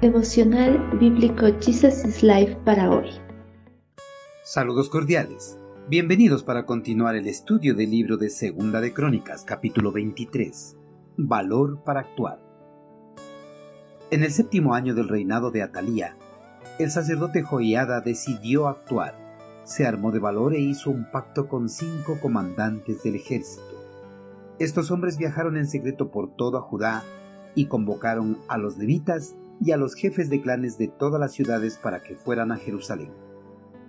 Devocional Bíblico Jesus is Life para hoy. Saludos cordiales. Bienvenidos para continuar el estudio del libro de Segunda de Crónicas, capítulo 23. Valor para actuar. En el séptimo año del reinado de Atalía, el sacerdote Joiada decidió actuar. Se armó de valor e hizo un pacto con cinco comandantes del ejército. Estos hombres viajaron en secreto por toda Judá y convocaron a los levitas y a los jefes de clanes de todas las ciudades para que fueran a Jerusalén.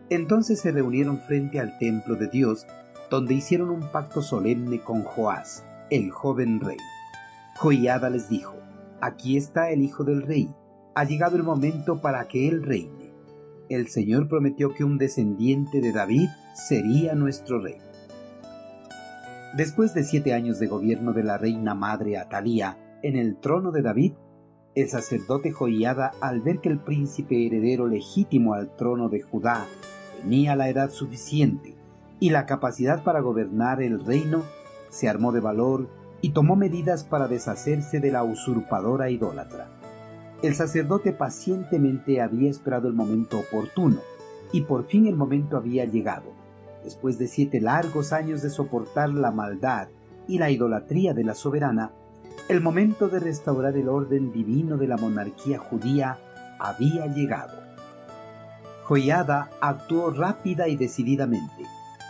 Entonces se reunieron frente al templo de Dios, donde hicieron un pacto solemne con Joás, el joven rey. Joiada les dijo, Aquí está el hijo del rey, ha llegado el momento para que él reine. El Señor prometió que un descendiente de David sería nuestro rey. Después de siete años de gobierno de la reina madre Atalía en el trono de David, el sacerdote Joiada, al ver que el príncipe heredero legítimo al trono de Judá tenía la edad suficiente y la capacidad para gobernar el reino, se armó de valor y tomó medidas para deshacerse de la usurpadora idólatra. El sacerdote pacientemente había esperado el momento oportuno, y por fin el momento había llegado. Después de siete largos años de soportar la maldad y la idolatría de la soberana, el momento de restaurar el orden divino de la monarquía judía había llegado. Joiada actuó rápida y decididamente.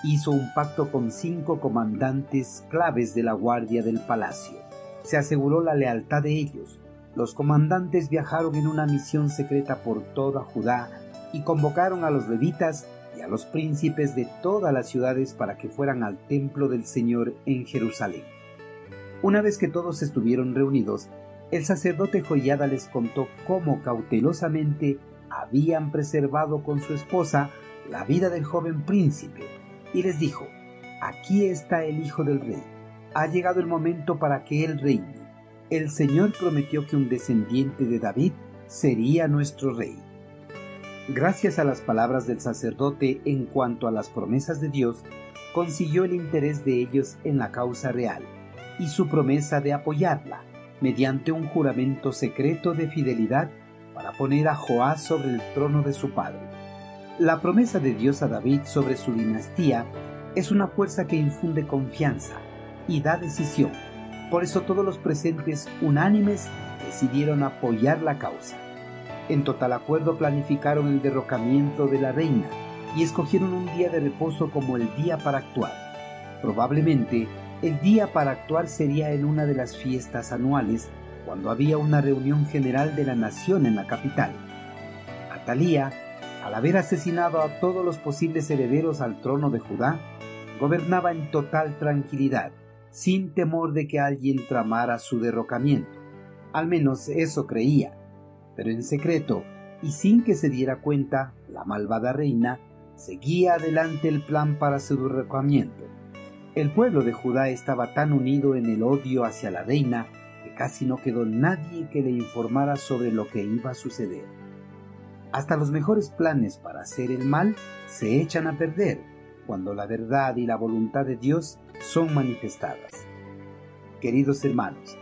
Hizo un pacto con cinco comandantes claves de la guardia del palacio. Se aseguró la lealtad de ellos. Los comandantes viajaron en una misión secreta por toda Judá y convocaron a los levitas y a los príncipes de todas las ciudades para que fueran al templo del Señor en Jerusalén. Una vez que todos estuvieron reunidos, el sacerdote Joiada les contó cómo cautelosamente habían preservado con su esposa la vida del joven príncipe, y les dijo, Aquí está el hijo del rey, ha llegado el momento para que él reine. El Señor prometió que un descendiente de David sería nuestro rey. Gracias a las palabras del sacerdote en cuanto a las promesas de Dios, consiguió el interés de ellos en la causa real y su promesa de apoyarla mediante un juramento secreto de fidelidad para poner a Joás sobre el trono de su padre. La promesa de Dios a David sobre su dinastía es una fuerza que infunde confianza y da decisión. Por eso todos los presentes unánimes decidieron apoyar la causa. En total acuerdo planificaron el derrocamiento de la reina y escogieron un día de reposo como el día para actuar. Probablemente el día para actuar sería en una de las fiestas anuales, cuando había una reunión general de la nación en la capital. Atalía, al haber asesinado a todos los posibles herederos al trono de Judá, gobernaba en total tranquilidad, sin temor de que alguien tramara su derrocamiento. Al menos eso creía. Pero en secreto, y sin que se diera cuenta, la malvada reina seguía adelante el plan para su derrocamiento. El pueblo de Judá estaba tan unido en el odio hacia la reina que casi no quedó nadie que le informara sobre lo que iba a suceder. Hasta los mejores planes para hacer el mal se echan a perder cuando la verdad y la voluntad de Dios son manifestadas. Queridos hermanos,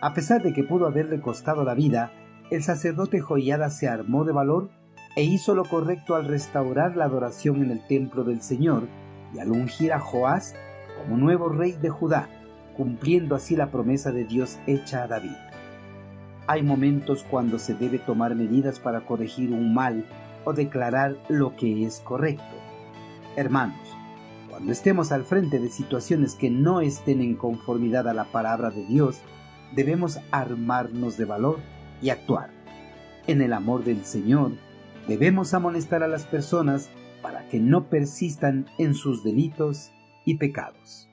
a pesar de que pudo haberle costado la vida, el sacerdote Joiada se armó de valor e hizo lo correcto al restaurar la adoración en el templo del Señor y al ungir a Joás como nuevo rey de Judá, cumpliendo así la promesa de Dios hecha a David. Hay momentos cuando se debe tomar medidas para corregir un mal o declarar lo que es correcto. Hermanos, cuando estemos al frente de situaciones que no estén en conformidad a la palabra de Dios, debemos armarnos de valor y actuar. En el amor del Señor, debemos amonestar a las personas para que no persistan en sus delitos y pecados.